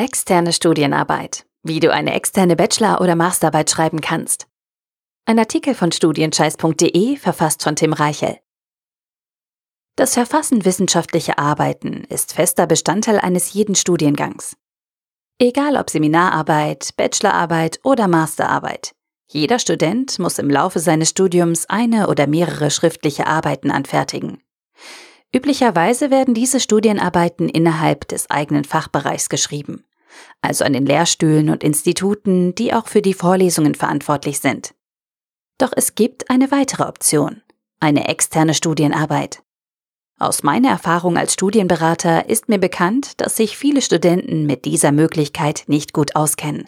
Externe Studienarbeit. Wie du eine externe Bachelor- oder Masterarbeit schreiben kannst. Ein Artikel von studienscheiß.de verfasst von Tim Reichel. Das Verfassen wissenschaftlicher Arbeiten ist fester Bestandteil eines jeden Studiengangs. Egal ob Seminararbeit, Bachelorarbeit oder Masterarbeit. Jeder Student muss im Laufe seines Studiums eine oder mehrere schriftliche Arbeiten anfertigen. Üblicherweise werden diese Studienarbeiten innerhalb des eigenen Fachbereichs geschrieben also an den Lehrstühlen und Instituten, die auch für die Vorlesungen verantwortlich sind. Doch es gibt eine weitere Option, eine externe Studienarbeit. Aus meiner Erfahrung als Studienberater ist mir bekannt, dass sich viele Studenten mit dieser Möglichkeit nicht gut auskennen.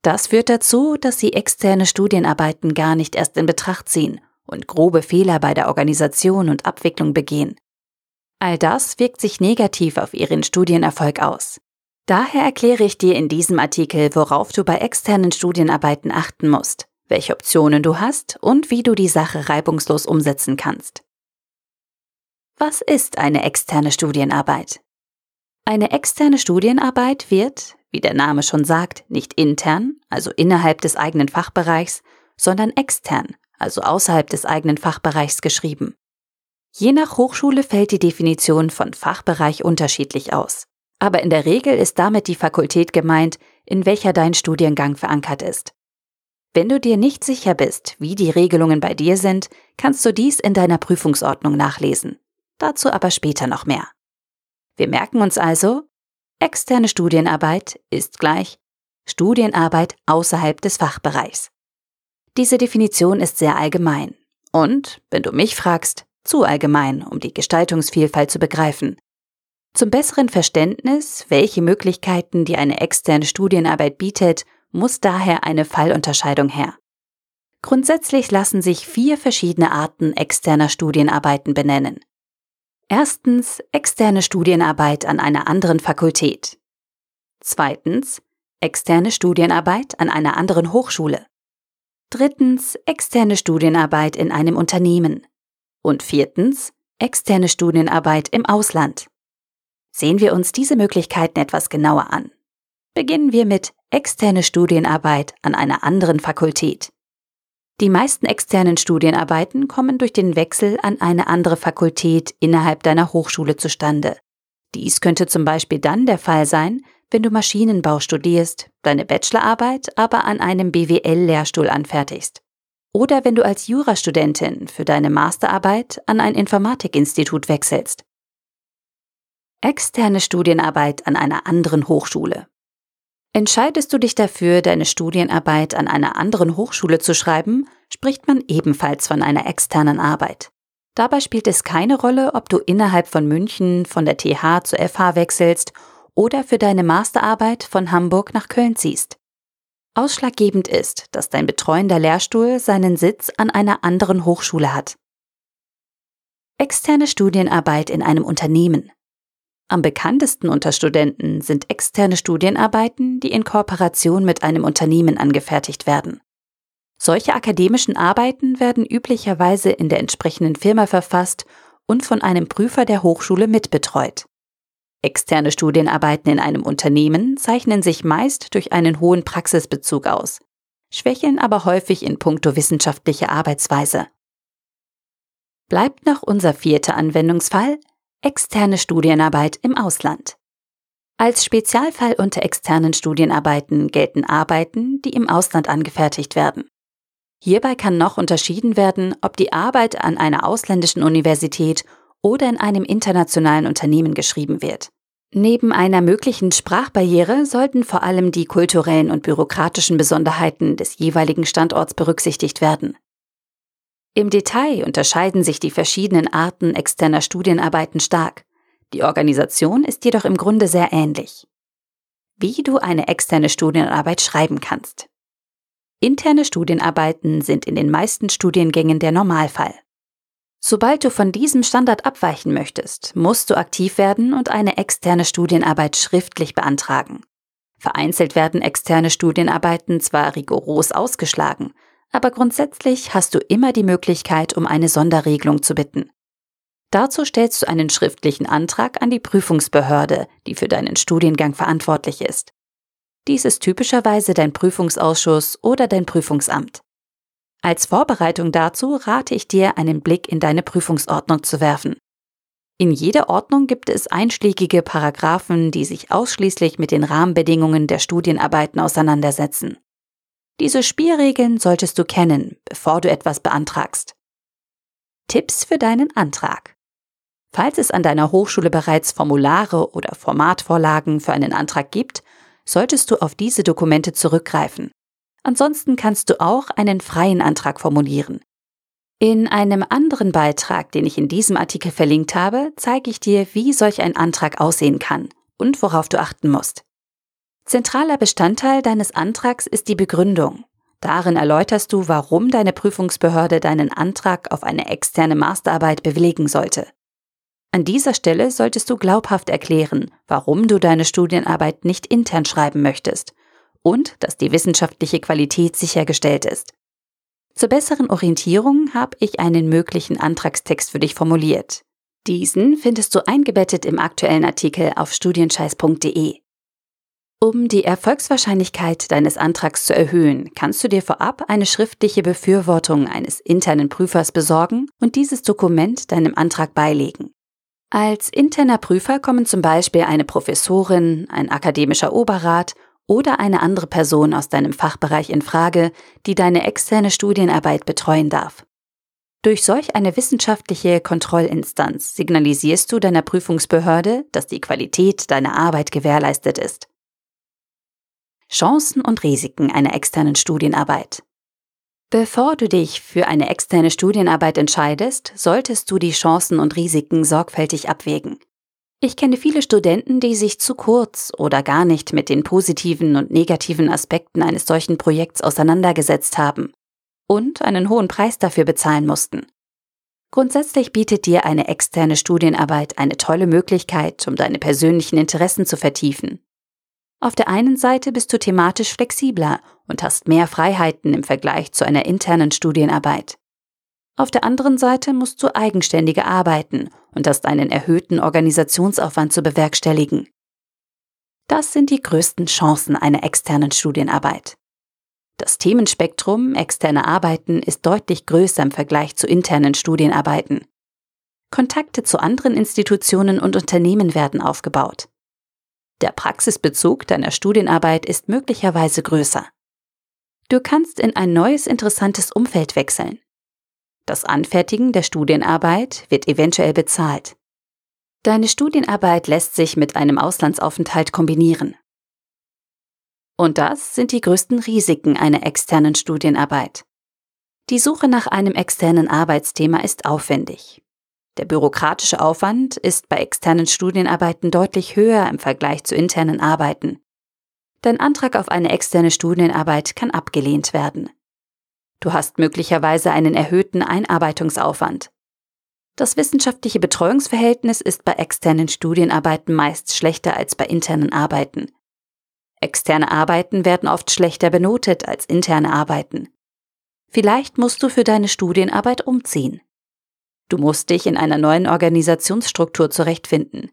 Das führt dazu, dass sie externe Studienarbeiten gar nicht erst in Betracht ziehen und grobe Fehler bei der Organisation und Abwicklung begehen. All das wirkt sich negativ auf ihren Studienerfolg aus. Daher erkläre ich dir in diesem Artikel, worauf du bei externen Studienarbeiten achten musst, welche Optionen du hast und wie du die Sache reibungslos umsetzen kannst. Was ist eine externe Studienarbeit? Eine externe Studienarbeit wird, wie der Name schon sagt, nicht intern, also innerhalb des eigenen Fachbereichs, sondern extern, also außerhalb des eigenen Fachbereichs geschrieben. Je nach Hochschule fällt die Definition von Fachbereich unterschiedlich aus aber in der Regel ist damit die Fakultät gemeint, in welcher dein Studiengang verankert ist. Wenn du dir nicht sicher bist, wie die Regelungen bei dir sind, kannst du dies in deiner Prüfungsordnung nachlesen. Dazu aber später noch mehr. Wir merken uns also, externe Studienarbeit ist gleich Studienarbeit außerhalb des Fachbereichs. Diese Definition ist sehr allgemein und, wenn du mich fragst, zu allgemein, um die Gestaltungsvielfalt zu begreifen. Zum besseren Verständnis, welche Möglichkeiten die eine externe Studienarbeit bietet, muss daher eine Fallunterscheidung her. Grundsätzlich lassen sich vier verschiedene Arten externer Studienarbeiten benennen. Erstens externe Studienarbeit an einer anderen Fakultät. Zweitens externe Studienarbeit an einer anderen Hochschule. Drittens externe Studienarbeit in einem Unternehmen. Und viertens externe Studienarbeit im Ausland. Sehen wir uns diese Möglichkeiten etwas genauer an. Beginnen wir mit externe Studienarbeit an einer anderen Fakultät. Die meisten externen Studienarbeiten kommen durch den Wechsel an eine andere Fakultät innerhalb deiner Hochschule zustande. Dies könnte zum Beispiel dann der Fall sein, wenn du Maschinenbau studierst, deine Bachelorarbeit aber an einem BWL-Lehrstuhl anfertigst. Oder wenn du als Jurastudentin für deine Masterarbeit an ein Informatikinstitut wechselst. Externe Studienarbeit an einer anderen Hochschule. Entscheidest du dich dafür, deine Studienarbeit an einer anderen Hochschule zu schreiben, spricht man ebenfalls von einer externen Arbeit. Dabei spielt es keine Rolle, ob du innerhalb von München von der TH zur FH wechselst oder für deine Masterarbeit von Hamburg nach Köln ziehst. Ausschlaggebend ist, dass dein betreuender Lehrstuhl seinen Sitz an einer anderen Hochschule hat. Externe Studienarbeit in einem Unternehmen. Am bekanntesten unter Studenten sind externe Studienarbeiten, die in Kooperation mit einem Unternehmen angefertigt werden. Solche akademischen Arbeiten werden üblicherweise in der entsprechenden Firma verfasst und von einem Prüfer der Hochschule mitbetreut. Externe Studienarbeiten in einem Unternehmen zeichnen sich meist durch einen hohen Praxisbezug aus, schwächeln aber häufig in puncto wissenschaftliche Arbeitsweise. Bleibt noch unser vierter Anwendungsfall, Externe Studienarbeit im Ausland. Als Spezialfall unter externen Studienarbeiten gelten Arbeiten, die im Ausland angefertigt werden. Hierbei kann noch unterschieden werden, ob die Arbeit an einer ausländischen Universität oder in einem internationalen Unternehmen geschrieben wird. Neben einer möglichen Sprachbarriere sollten vor allem die kulturellen und bürokratischen Besonderheiten des jeweiligen Standorts berücksichtigt werden. Im Detail unterscheiden sich die verschiedenen Arten externer Studienarbeiten stark. Die Organisation ist jedoch im Grunde sehr ähnlich. Wie du eine externe Studienarbeit schreiben kannst. Interne Studienarbeiten sind in den meisten Studiengängen der Normalfall. Sobald du von diesem Standard abweichen möchtest, musst du aktiv werden und eine externe Studienarbeit schriftlich beantragen. Vereinzelt werden externe Studienarbeiten zwar rigoros ausgeschlagen, aber grundsätzlich hast du immer die Möglichkeit, um eine Sonderregelung zu bitten. Dazu stellst du einen schriftlichen Antrag an die Prüfungsbehörde, die für deinen Studiengang verantwortlich ist. Dies ist typischerweise dein Prüfungsausschuss oder dein Prüfungsamt. Als Vorbereitung dazu rate ich dir, einen Blick in deine Prüfungsordnung zu werfen. In jeder Ordnung gibt es einschlägige Paragraphen, die sich ausschließlich mit den Rahmenbedingungen der Studienarbeiten auseinandersetzen. Diese Spielregeln solltest du kennen, bevor du etwas beantragst. Tipps für deinen Antrag. Falls es an deiner Hochschule bereits Formulare oder Formatvorlagen für einen Antrag gibt, solltest du auf diese Dokumente zurückgreifen. Ansonsten kannst du auch einen freien Antrag formulieren. In einem anderen Beitrag, den ich in diesem Artikel verlinkt habe, zeige ich dir, wie solch ein Antrag aussehen kann und worauf du achten musst. Zentraler Bestandteil deines Antrags ist die Begründung. Darin erläuterst du, warum deine Prüfungsbehörde deinen Antrag auf eine externe Masterarbeit bewilligen sollte. An dieser Stelle solltest du glaubhaft erklären, warum du deine Studienarbeit nicht intern schreiben möchtest und dass die wissenschaftliche Qualität sichergestellt ist. Zur besseren Orientierung habe ich einen möglichen Antragstext für dich formuliert. Diesen findest du eingebettet im aktuellen Artikel auf studienscheiß.de. Um die Erfolgswahrscheinlichkeit deines Antrags zu erhöhen, kannst du dir vorab eine schriftliche Befürwortung eines internen Prüfers besorgen und dieses Dokument deinem Antrag beilegen. Als interner Prüfer kommen zum Beispiel eine Professorin, ein akademischer Oberrat oder eine andere Person aus deinem Fachbereich in Frage, die deine externe Studienarbeit betreuen darf. Durch solch eine wissenschaftliche Kontrollinstanz signalisierst du deiner Prüfungsbehörde, dass die Qualität deiner Arbeit gewährleistet ist. Chancen und Risiken einer externen Studienarbeit. Bevor du dich für eine externe Studienarbeit entscheidest, solltest du die Chancen und Risiken sorgfältig abwägen. Ich kenne viele Studenten, die sich zu kurz oder gar nicht mit den positiven und negativen Aspekten eines solchen Projekts auseinandergesetzt haben und einen hohen Preis dafür bezahlen mussten. Grundsätzlich bietet dir eine externe Studienarbeit eine tolle Möglichkeit, um deine persönlichen Interessen zu vertiefen auf der einen Seite bist du thematisch flexibler und hast mehr Freiheiten im Vergleich zu einer internen Studienarbeit. Auf der anderen Seite musst du eigenständiger arbeiten und hast einen erhöhten Organisationsaufwand zu bewerkstelligen. Das sind die größten Chancen einer externen Studienarbeit. Das Themenspektrum externer Arbeiten ist deutlich größer im Vergleich zu internen Studienarbeiten. Kontakte zu anderen Institutionen und Unternehmen werden aufgebaut. Der Praxisbezug deiner Studienarbeit ist möglicherweise größer. Du kannst in ein neues interessantes Umfeld wechseln. Das Anfertigen der Studienarbeit wird eventuell bezahlt. Deine Studienarbeit lässt sich mit einem Auslandsaufenthalt kombinieren. Und das sind die größten Risiken einer externen Studienarbeit. Die Suche nach einem externen Arbeitsthema ist aufwendig. Der bürokratische Aufwand ist bei externen Studienarbeiten deutlich höher im Vergleich zu internen Arbeiten. Dein Antrag auf eine externe Studienarbeit kann abgelehnt werden. Du hast möglicherweise einen erhöhten Einarbeitungsaufwand. Das wissenschaftliche Betreuungsverhältnis ist bei externen Studienarbeiten meist schlechter als bei internen Arbeiten. Externe Arbeiten werden oft schlechter benotet als interne Arbeiten. Vielleicht musst du für deine Studienarbeit umziehen. Du musst dich in einer neuen Organisationsstruktur zurechtfinden.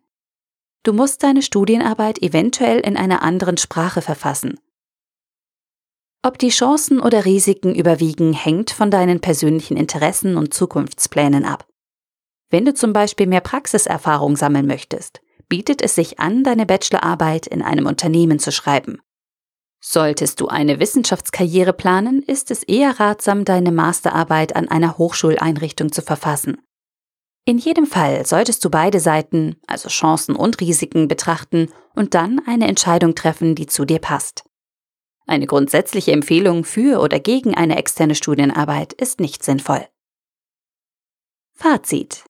Du musst deine Studienarbeit eventuell in einer anderen Sprache verfassen. Ob die Chancen oder Risiken überwiegen, hängt von deinen persönlichen Interessen und Zukunftsplänen ab. Wenn du zum Beispiel mehr Praxiserfahrung sammeln möchtest, bietet es sich an, deine Bachelorarbeit in einem Unternehmen zu schreiben. Solltest du eine Wissenschaftskarriere planen, ist es eher ratsam, deine Masterarbeit an einer Hochschuleinrichtung zu verfassen. In jedem Fall solltest du beide Seiten, also Chancen und Risiken, betrachten und dann eine Entscheidung treffen, die zu dir passt. Eine grundsätzliche Empfehlung für oder gegen eine externe Studienarbeit ist nicht sinnvoll. Fazit.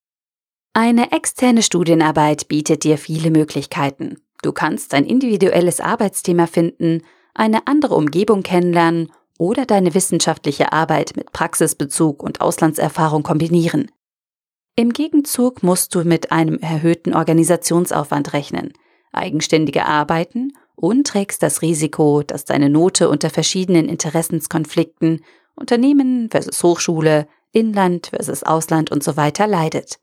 Eine externe Studienarbeit bietet dir viele Möglichkeiten. Du kannst ein individuelles Arbeitsthema finden, eine andere Umgebung kennenlernen oder deine wissenschaftliche Arbeit mit Praxisbezug und Auslandserfahrung kombinieren. Im Gegenzug musst du mit einem erhöhten Organisationsaufwand rechnen, eigenständige arbeiten und trägst das Risiko, dass deine Note unter verschiedenen Interessenskonflikten Unternehmen versus Hochschule, Inland versus Ausland und so weiter leidet.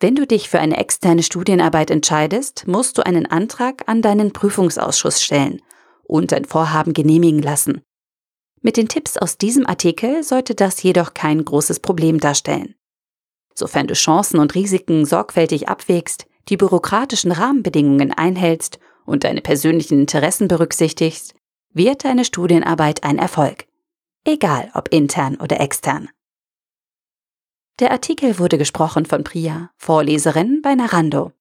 Wenn du dich für eine externe Studienarbeit entscheidest, musst du einen Antrag an deinen Prüfungsausschuss stellen und ein Vorhaben genehmigen lassen. Mit den Tipps aus diesem Artikel sollte das jedoch kein großes Problem darstellen. Sofern du Chancen und Risiken sorgfältig abwägst, die bürokratischen Rahmenbedingungen einhältst und deine persönlichen Interessen berücksichtigst, wird deine Studienarbeit ein Erfolg. Egal ob intern oder extern. Der Artikel wurde gesprochen von Priya, Vorleserin bei Narando.